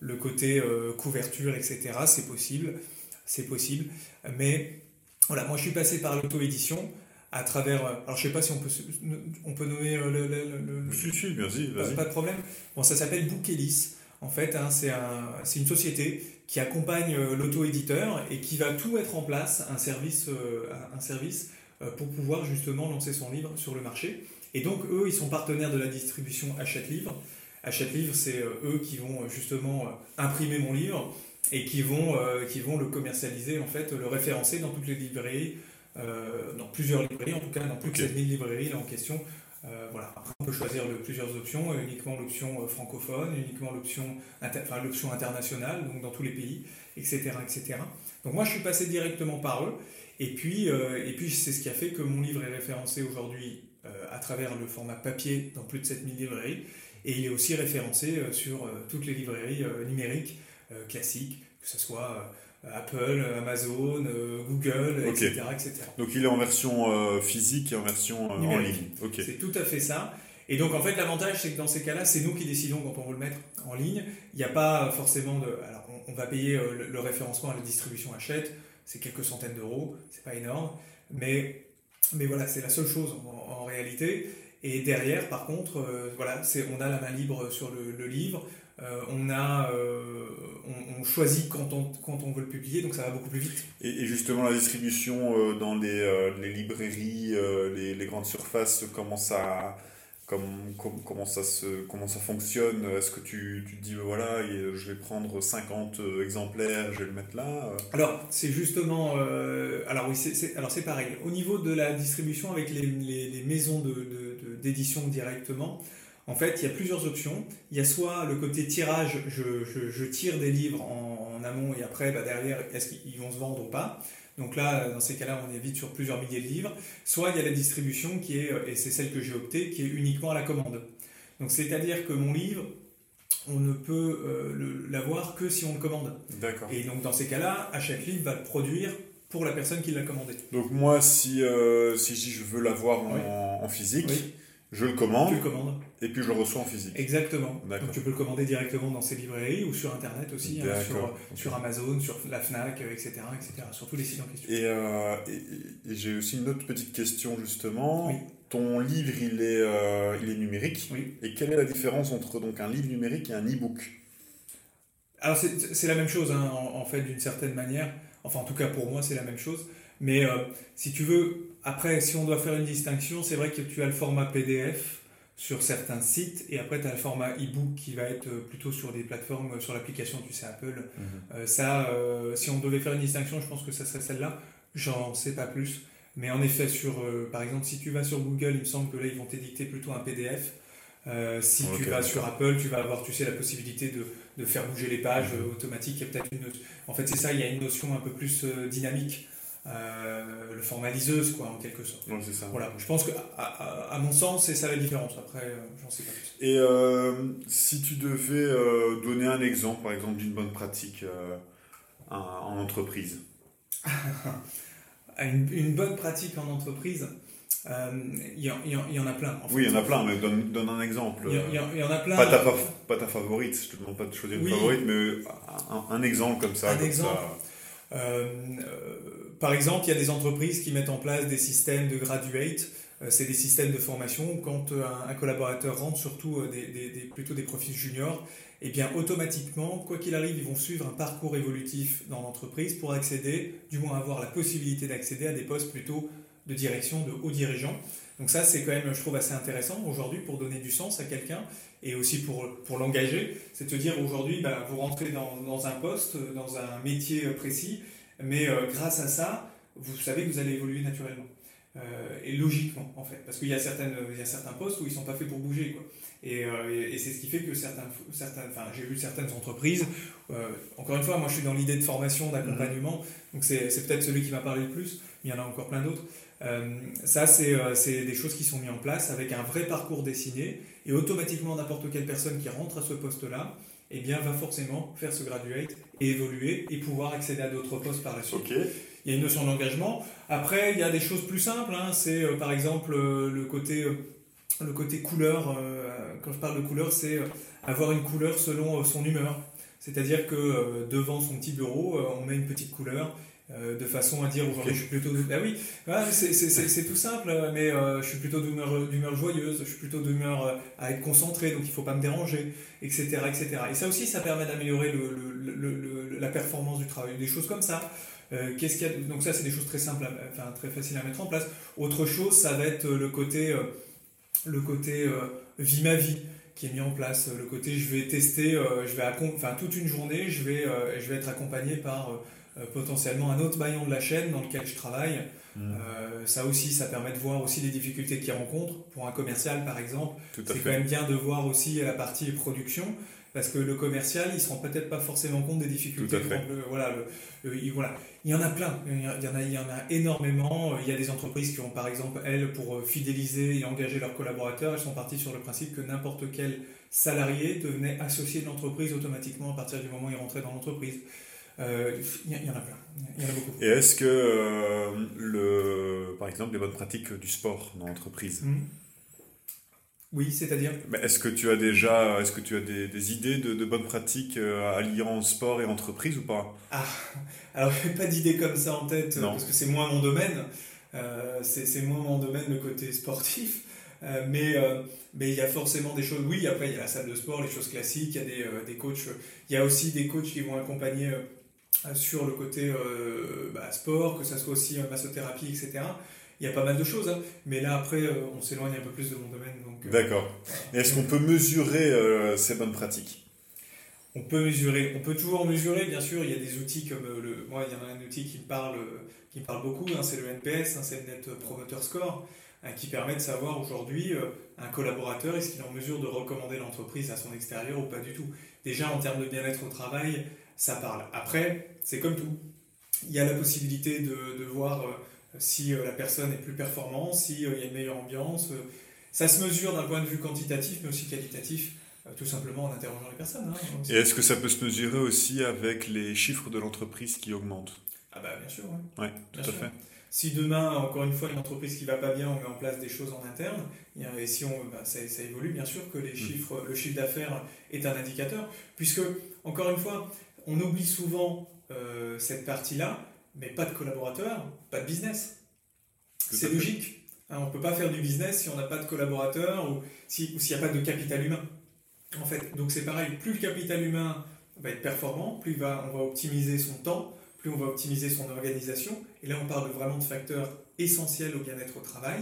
le côté couverture, etc. C'est possible, c'est possible. Mais voilà, moi je suis passé par l'auto-édition à travers. Euh, alors, je sais pas si on peut, on peut nommer euh, le. le, le si, si, vas-y. Pas, de problème. Bon, ça s'appelle Bookelis. En fait, hein, c'est un, une société qui accompagne euh, l'auto-éditeur et qui va tout mettre en place, un service, un service pour pouvoir justement lancer son livre sur le marché. Et donc, eux, ils sont partenaires de la distribution Achète Livre. Achète Livre, c'est eux qui vont justement imprimer mon livre et qui vont, qui vont le commercialiser, en fait, le référencer dans toutes les librairies euh, dans plusieurs librairies, en tout cas dans plus de 7000 librairies là, en question. Euh, voilà. Après, on peut choisir plusieurs options, euh, uniquement l'option francophone, uniquement l'option enfin, l'option internationale, donc dans tous les pays, etc., etc. Donc moi, je suis passé directement par eux, et puis, et puis c'est ce qui a fait que mon livre est référencé aujourd'hui à travers le format papier dans plus de 7000 librairies, et il est aussi référencé sur toutes les librairies numériques classiques, que ce soit Apple, Amazon, euh, Google, etc., etc., Donc il est en version euh, physique et en version euh, en ligne. C'est tout à fait ça. Et donc en fait l'avantage c'est que dans ces cas-là c'est nous qui décidons quand on veut le mettre en ligne. Il n'y a pas forcément de... Alors on, va payer le, référencement à la distribution achète, c'est quelques centaines d'euros, c'est pas énorme. Mais, mais voilà, c'est la seule chose en, réalité. Et derrière par contre, voilà, on a la main libre sur le, livre. Euh, on, a, euh, on, choisit quand on, quand on veut le publier, donc ça va beaucoup plus vite. Et, justement, la distribution euh, dans les, les librairies, les, les, grandes surfaces, comment ça, se, comment ça fonctionne Est-ce que tu, tu, te dis, voilà, je vais prendre 50 exemplaires, je vais le mettre là Alors, c'est justement. alors, oui, c'est, pareil. Au niveau de la distribution avec les, les, maisons d'édition de, de, directement, En fait, il y a plusieurs options. Il y a soit le côté tirage, je, tire des livres en, amont et après, bah, derrière, est-ce qu'ils vont se vendre ou pas donc là, dans ces cas-là, on est vite sur plusieurs milliers de livres. Soit il y a la distribution qui est, et c'est celle que j'ai optée, qui est uniquement à la commande. Donc c'est-à-dire que mon livre, on ne peut euh, l'avoir que si on le commande. D'accord. Et donc dans ces cas-là, à chaque livre va le produire pour la personne qui l'a commandé. Donc moi, si, euh, si je veux l'avoir en, physique, je le commande. Tu le commandes. Et puis je le reçois en physique. Exactement. Donc tu peux le commander directement dans ces librairies ou sur Internet aussi, hein, sur, sur, Amazon, sur la FNAC, etc. etc. sur tous les sites en question. Et, euh, et, j'ai aussi une autre petite question justement. Ton livre, il est, euh, il est numérique. Oui. Et quelle est la différence entre donc, un livre numérique et un e-book? Alors c'est la même chose hein, en, fait d'une certaine manière. Enfin en tout cas pour moi c'est la même chose. Mais euh, si tu veux, après, si on doit faire une distinction, c'est vrai que tu as le format PDF sur certains sites et après tu as le format e-book qui va être plutôt sur des plateformes, sur l'application, tu sais, Apple. Mhm. Euh, ça, euh, si on devait faire une distinction, je pense que ça serait celle-là. J'en sais pas plus. Mais en effet, sur, euh, par exemple, si tu vas sur Google, il me semble que là, ils vont t'édicter plutôt un PDF. si tu vas sur Apple, tu vas avoir, tu sais, la possibilité de, de faire bouger les pages mhm. automatiques. peut-être une... En fait, c'est ça, il y a une notion un peu plus dynamique euh, le formaliseuse, quoi, en quelque sorte. c'est ça. Voilà, je pense que, à, mon sens, c'est ça la différence. Après, euh, j'en sais pas plus. Et euh, si tu devais donner un exemple, par exemple, d'une bonne pratique en entreprise une, bonne pratique en entreprise, il y, y, en a plein. oui, il y en a plein, mais donne, donne un exemple. Il y, en a plein. Pas ta, pas ta favorite, je te demande pas de choisir une favorite, mais un, exemple comme ça. Un exemple. Par exemple, il y a des entreprises qui mettent en place des systèmes de graduate. Euh, c'est des systèmes de formation. Quand euh, un, collaborateur rentre, surtout euh, des, plutôt des profils juniors, eh bien automatiquement, quoi qu'il arrive, ils vont suivre un parcours évolutif dans l'entreprise pour accéder, du moins avoir la possibilité d'accéder à des postes plutôt de direction, de hauts dirigeants. Donc ça, c'est quand même, je trouve, assez intéressant aujourd'hui pour donner du sens à quelqu'un et aussi pour, pour l'engager. C'est de dire aujourd'hui, bah, vous rentrez dans, un poste, dans un métier précis, mais euh, grâce à ça, vous savez que vous allez évoluer naturellement. Euh, et logiquement, en fait. Parce qu'il y, a certaines, il y a certains postes où ils ne sont pas faits pour bouger. Quoi. Et, euh, et, c'est ce qui fait que certains, certains enfin, j'ai vu certaines entreprises, encore une fois, moi je suis dans l'idée de formation, d'accompagnement, mm-hmm. donc c'est, peut-être celui qui m'a parlé le plus, mais il y en a encore plein d'autres. ça, c'est, c'est des choses qui sont mises en place avec un vrai parcours dessiné, et automatiquement, n'importe quelle personne qui rentre à ce poste-là, eh bien, va forcément faire ce graduate et évoluer et pouvoir accéder à d'autres postes par la suite. Il y a une notion d'engagement. Après, il y a des choses plus simples. Hein. C'est euh, par exemple euh, le côté euh, le côté couleur. quand je parle de couleur, c'est avoir une couleur selon son humeur. C'est-à-dire que devant son petit bureau, on met une petite couleur de façon à dire aujourd'hui je suis plutôt bah oui. C'est tout simple mais euh, je suis plutôt d'humeur joyeuse je suis plutôt d'humeur euh, à être concentré donc il faut pas me déranger etc etc et ça aussi ça permet d'améliorer le, la performance du travail. Des choses comme ça qu'est-ce qu'il y a donc ça c'est des choses très simples enfin très faciles à mettre en place. Autre chose ça va être le côté le côté vie ma vie qui est mis en place. Le côté je vais tester je vais enfin toute une journée je vais je vais être accompagné par euh, potentiellement un autre maillon de la chaîne dans lequel je travaille. Mm. Euh, ça aussi, ça permet de voir aussi les difficultés qu'il rencontre. Pour un commercial, par exemple, c'est quand même bien de voir aussi la partie production, parce que le commercial, il ne se rend peut-être pas forcément compte des difficultés. voilà, il, voilà, il y en a plein, il y en a, il y en a énormément. Il y a des entreprises qui ont, par exemple, elles, pour fidéliser et engager leurs collaborateurs, elles sont parties sur le principe que n'importe quel salarié devenait associé de l'entreprise automatiquement à partir du moment où il rentrait dans l'entreprise. Euh, il y, en a plein, il y en a beaucoup. Et est-ce que, euh, le, par exemple, les bonnes pratiques du sport dans l'entreprise hmm. Oui, c'est-à-dire Est-ce que tu as déjà est-ce que tu as des, idées de, bonnes pratiques euh, alliant sport et entreprise ou pas? Ah, alors je n'ai pas d'idées comme ça en tête parce que c'est moins mon domaine. c'est moins mon domaine le côté sportif. mais mais il y a forcément des choses. Oui, après il y a la salle de sport, les choses classiques. Il y a des, des coachs. Il y a aussi des coachs qui vont accompagner euh, sur le côté euh, bah, sport, que ça soit aussi euh, massothérapie, etc. Il y a pas mal de choses, hein. mais là après, on s'éloigne un peu plus de mon domaine. D'accord. Est-ce qu'on peut mesurer ces bonnes pratiques? On peut mesurer, on peut toujours mesurer, bien sûr. Il y a des outils comme le, moi, il y en a un outil qui me parle, qui me parle beaucoup, hein, c'est le NPS, hein, c'est le Net Promoter Score. qui permet de savoir aujourd'hui un collaborateur, est-ce qu'il est en mesure de recommander l'entreprise à son extérieur ou pas du tout. Déjà en termes de bien-être au travail, ça parle. Après, c'est comme tout. Il y a la possibilité de, de voir si la personne est plus performante, s'il y a une meilleure ambiance. Ça se mesure d'un point de vue quantitatif, mais aussi qualitatif. Euh, tout simplement en interrogeant les personnes. Hein, Et est-ce que ça peut se mesurer aussi avec les chiffres de l'entreprise qui augmentent? Ah bah bien sûr, oui. tout à fait. Si demain, encore une fois, une entreprise qui va pas bien, on met en place des choses en interne, et si on, bah, ça, évolue, bien sûr que les mm. chiffres, le chiffre d'affaires est un indicateur, puisque, encore une fois, on oublie souvent euh, cette partie-là, mais pas de collaborateurs, pas de business. C'est logique. Hein, on ne peut pas faire du business si on n'a pas de collaborateurs ou s'il n'y a pas de capital humain. En fait, donc c'est pareil, plus le capital humain va être performant, plus va, on va optimiser son temps, plus on va optimiser son organisation. Et là, on parle vraiment de facteurs essentiels au bien-être au travail.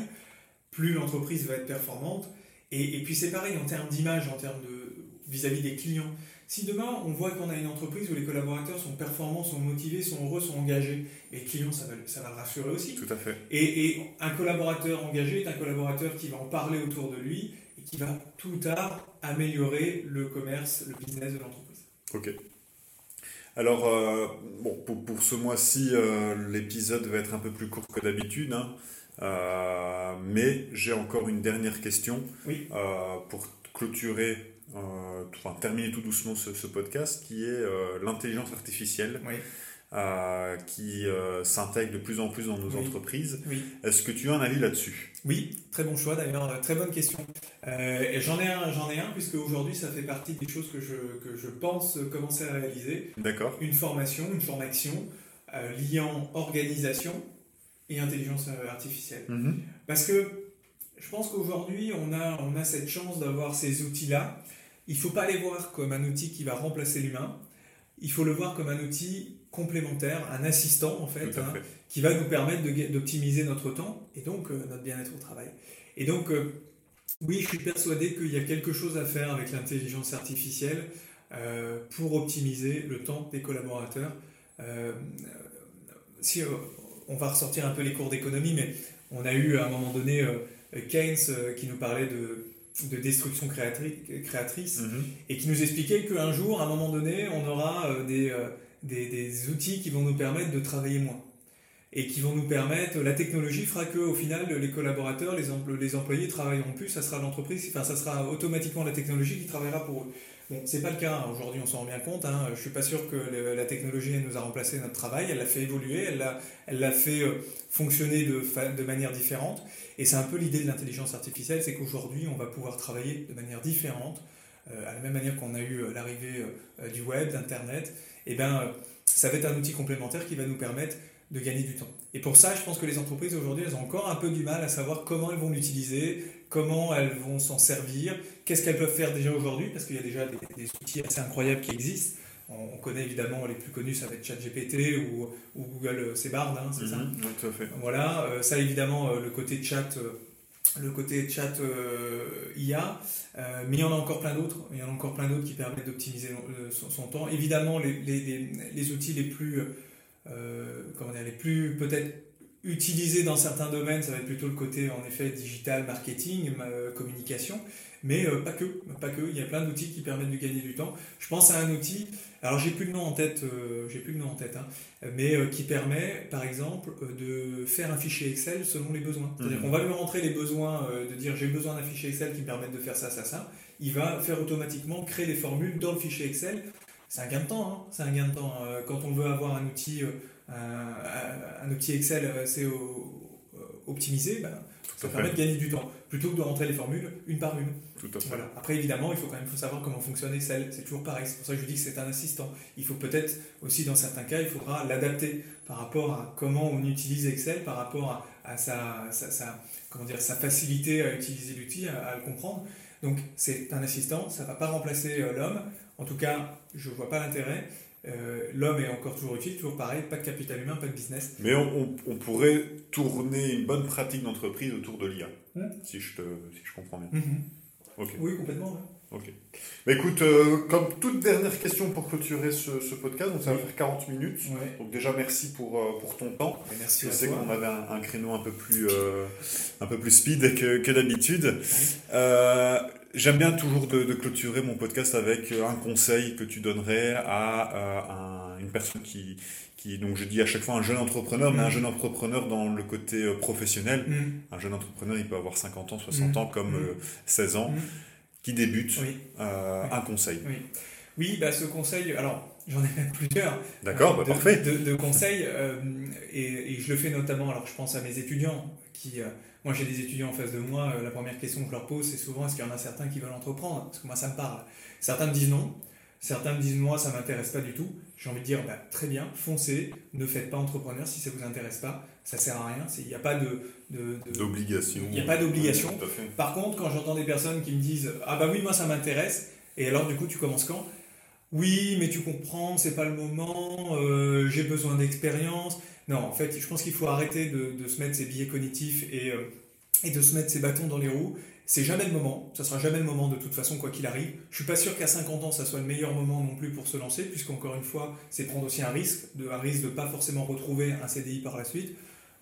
Plus l'entreprise va être performante. Et, puis c'est pareil en termes d'image, en termes de vis-à-vis des clients. Si demain on voit qu'on a une entreprise où les collaborateurs sont performants, sont motivés, sont heureux, sont engagés, les clients ça va, ça va le rassurer aussi. Tout à fait. Et, et un collaborateur engagé est un collaborateur qui va en parler autour de lui qui va tout ou tard améliorer le commerce, le business de l'entreprise. Ok. Alors, euh, bon, pour, pour ce mois-ci, euh, l'épisode va être un peu plus court que d'habitude, hein. euh, mais j'ai encore une dernière question oui. pour clôturer, enfin terminer tout doucement ce, ce podcast, qui est l'intelligence artificielle. Oui. Euh, qui euh, s'intègre de plus en plus dans nos entreprises. Oui. Est-ce que tu as un avis là-dessus? Oui, très bon choix d'ailleurs, très bonne question. Euh, j'en ai un, j'en ai un puisque aujourd'hui ça fait partie des choses que je, que je pense commencer à réaliser. D'accord. Une formation, une formation liant organisation et intelligence artificielle. Mm-hmm. Parce que je pense qu'aujourd'hui on a, on a cette chance d'avoir ces outils-là. Il ne faut pas les voir comme un outil qui va remplacer l'humain. Il faut le voir comme un outil complémentaire, un assistant en fait, hein, qui va nous permettre d'optimiser notre temps et donc euh, notre bien-être au travail. Et donc, euh, oui, je suis persuadé qu'il y a quelque chose à faire avec l'intelligence artificielle euh, pour optimiser le temps des collaborateurs. si on va ressortir un peu les cours d'économie, mais on a eu à un moment donné Keynes qui nous parlait de, de destruction créatrice mm-hmm. et qui nous expliquait qu'un jour, à un moment donné, on aura des des, outils qui vont nous permettre de travailler moins et qui vont nous permettre, la technologie fera que au final les collaborateurs, les, les employés travailleront plus, ça sera l'entreprise, enfin ça sera automatiquement la technologie qui travaillera pour eux. Bon, c'est pas le cas, hein. aujourd'hui on s'en rend bien compte, hein. je suis pas sûr que la technologie nous a remplacé notre travail, elle l'a fait évoluer, elle l'a, fait euh, fonctionner de, de manière différente, et c'est un peu l'idée de l'intelligence artificielle, c'est qu'aujourd'hui on va pouvoir travailler de manière différente, euh, à la même manière qu'on a eu euh, l'arrivée du web, d'internet, et eh ben, ça va être un outil complémentaire qui va nous permettre de gagner du temps. Et pour ça, je pense que les entreprises aujourd'hui, elles ont encore un peu du mal à savoir comment elles vont l'utiliser, comment elles vont s'en servir, qu'est-ce qu'elles peuvent faire déjà aujourd'hui, parce qu'il y a déjà des, outils assez incroyables qui existent. On, connaît évidemment les plus connus, ça va être ChatGPT ou, ou Google c'est Bard, hein, c'est ça mhm, tout à fait. Voilà, euh, ça évidemment, euh, le côté chat euh, le côté chat IA, mais il y en a encore plein d'autres. Il y en a encore plein d'autres qui permettent d'optimiser son, temps. Évidemment, les, les, les, outils les plus, comment dire, les plus peut-être utilisés dans certains domaines, ça va être plutôt le côté en effet digital, marketing, communication, mais pas que, pas que. Il y a plein d'outils qui permettent de gagner du temps. Je pense à un outil alors j'ai plus le nom en tête, euh, j'ai plus le nom en tête, hein, mais euh, qui permet, par exemple, euh, de faire un fichier Excel selon les besoins. C'est-à-dire mhm. qu'on va lui rentrer les besoins, de dire j'ai besoin d'un fichier Excel qui me permette de faire ça, ça, ça. Il va faire automatiquement créer les formules dans le fichier Excel. C'est un gain de temps, hein. c'est un gain de temps. quand on veut avoir un outil, un, outil Excel assez optimisé, ben, ça permet de gagner du temps, plutôt que de rentrer les formules une par une. Voilà. Après, évidemment, il faut quand même faut savoir comment fonctionne Excel. C'est toujours pareil. C'est pour ça que je dis que c'est un assistant. Il faut peut-être aussi, dans certains cas, il faudra l'adapter par rapport à comment on utilise Excel, par rapport à, sa, sa, comment dire, sa facilité à utiliser l'outil, à, le comprendre. Donc, c'est un assistant. Ça ne va pas remplacer euh, l'homme. En tout cas, je ne vois pas l'intérêt. Euh, l'homme est encore toujours utile, toujours pareil, pas de capital humain, pas de business. Mais on, on, pourrait tourner une bonne pratique d'entreprise autour de l'IA, si, je si je comprends bien. Mhm. Oui, complètement. Ok. Bah, écoute, euh, comme toute dernière question pour clôturer ce, ce podcast, donc ça va faire 40 minutes. Ouais. Donc déjà merci pour, euh, pour ton temps. Et Merci Je sais qu'on avait un, un créneau un peu plus, euh, un peu plus speed que, que d'habitude. J'aime bien toujours de, de clôturer mon podcast avec un conseil que tu donnerais à un- une personne qui, qui, donc je dis à chaque fois un jeune entrepreneur, mais un jeune entrepreneur dans le côté professionnel. Mm. Un jeune entrepreneur, il peut avoir 50 ans, 60 Mhm. ans, comme Mhm. euh, 16 ans. Qui débute. Oui. Euh, Oui. Un conseil. Oui. Oui, bah, ce conseil, alors j'en ai même plusieurs. D'accord, euh, bah, de, parfait. De, de conseils, euh, et, et je le fais notamment, alors je pense à mes étudiants, qui, euh, moi j'ai des étudiants en face de moi, la première question que je leur pose, c'est souvent est-ce qu'il y en a certains qui veulent entreprendre? Parce que moi ça me parle. Certains me disent non, certains me disent moi ça m'intéresse pas du tout. J'ai envie de dire bah, très bien, foncez, ne faites pas entrepreneur si ça vous intéresse pas, ça sert à rien, il n'y a pas de- D'obligation. Il y a pas d'obligation. Par contre, quand j'entends des personnes qui me disent Ah bah oui, moi ça m'intéresse, et alors du coup tu commences quand? Oui, mais tu comprends, c'est pas le moment, euh, j'ai besoin d'expérience. Non, en fait, je pense qu'il faut arrêter de, de se mettre ses billets cognitifs et, euh, et de se mettre ses bâtons dans les roues. C'est jamais le moment, ça sera jamais le moment de toute façon, quoi qu'il arrive. Je suis pas sûr qu'à 50 ans, ça soit le meilleur moment non plus pour se lancer, puisqu'encore une fois, c'est prendre aussi un risque, de, un risque de pas forcément retrouver un CDI par la suite.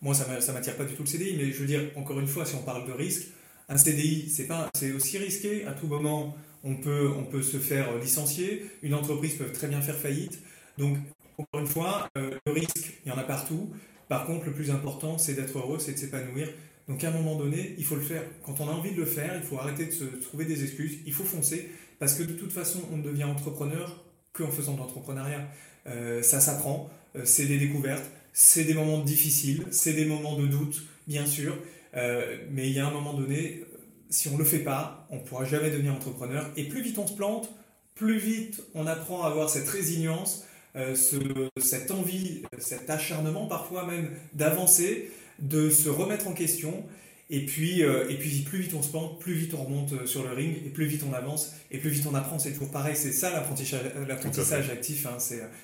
Moi, ça ça m'attire pas du tout le CDI, mais je veux dire, encore une fois, si on parle de risque, un CDI, c'est pas, aussi risqué. À tout moment, on peut, on peut se faire licencier. Une entreprise peut très bien faire faillite. Donc, encore une fois, euh, le risque, il y en a partout. Par contre, le plus important, c'est d'être heureux, c'est de s'épanouir. Donc, à un moment donné, il faut le faire. Quand on a envie de le faire, il faut arrêter de se trouver des excuses. Il faut foncer, parce que de toute façon, on ne devient entrepreneur qu'en faisant de l'entrepreneuriat. Euh, ça s'apprend, euh, c'est des découvertes, c'est des moments difficiles, c'est des moments de doute, bien sûr. Euh, mais il y a un moment donné, si on ne le fait pas, on ne pourra jamais devenir entrepreneur. Et plus vite on se plante, plus vite on apprend à avoir cette résilience, euh, ce, cette envie, cet acharnement parfois même d'avancer, de se remettre en question. Et puis, euh, et puis plus vite on se plante, plus vite on remonte sur le ring, et plus vite on avance, et plus vite on apprend. C'est toujours pareil, c'est ça l'apprentissage, actif, hein,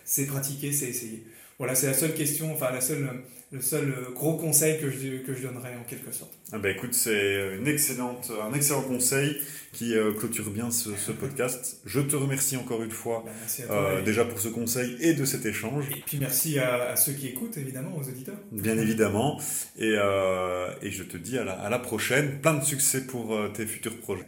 c'est pratiquer, c'est essayer. Voilà, c'est la seule question, enfin la seule, le seul euh, gros conseil que je, que je donnerais en quelque sorte. Ah bah écoute, c'est une excellente, un excellent conseil qui euh, clôture bien ce, ce podcast. Je te remercie encore une fois toi. euh, et, déjà pour ce conseil et de cet échange, et puis merci à, à ceux qui écoutent, évidemment, aux auditeurs. bien évidemment. Et, euh, et je te dis à la, à la prochaine. Plein de succès pour euh, tes futurs projets.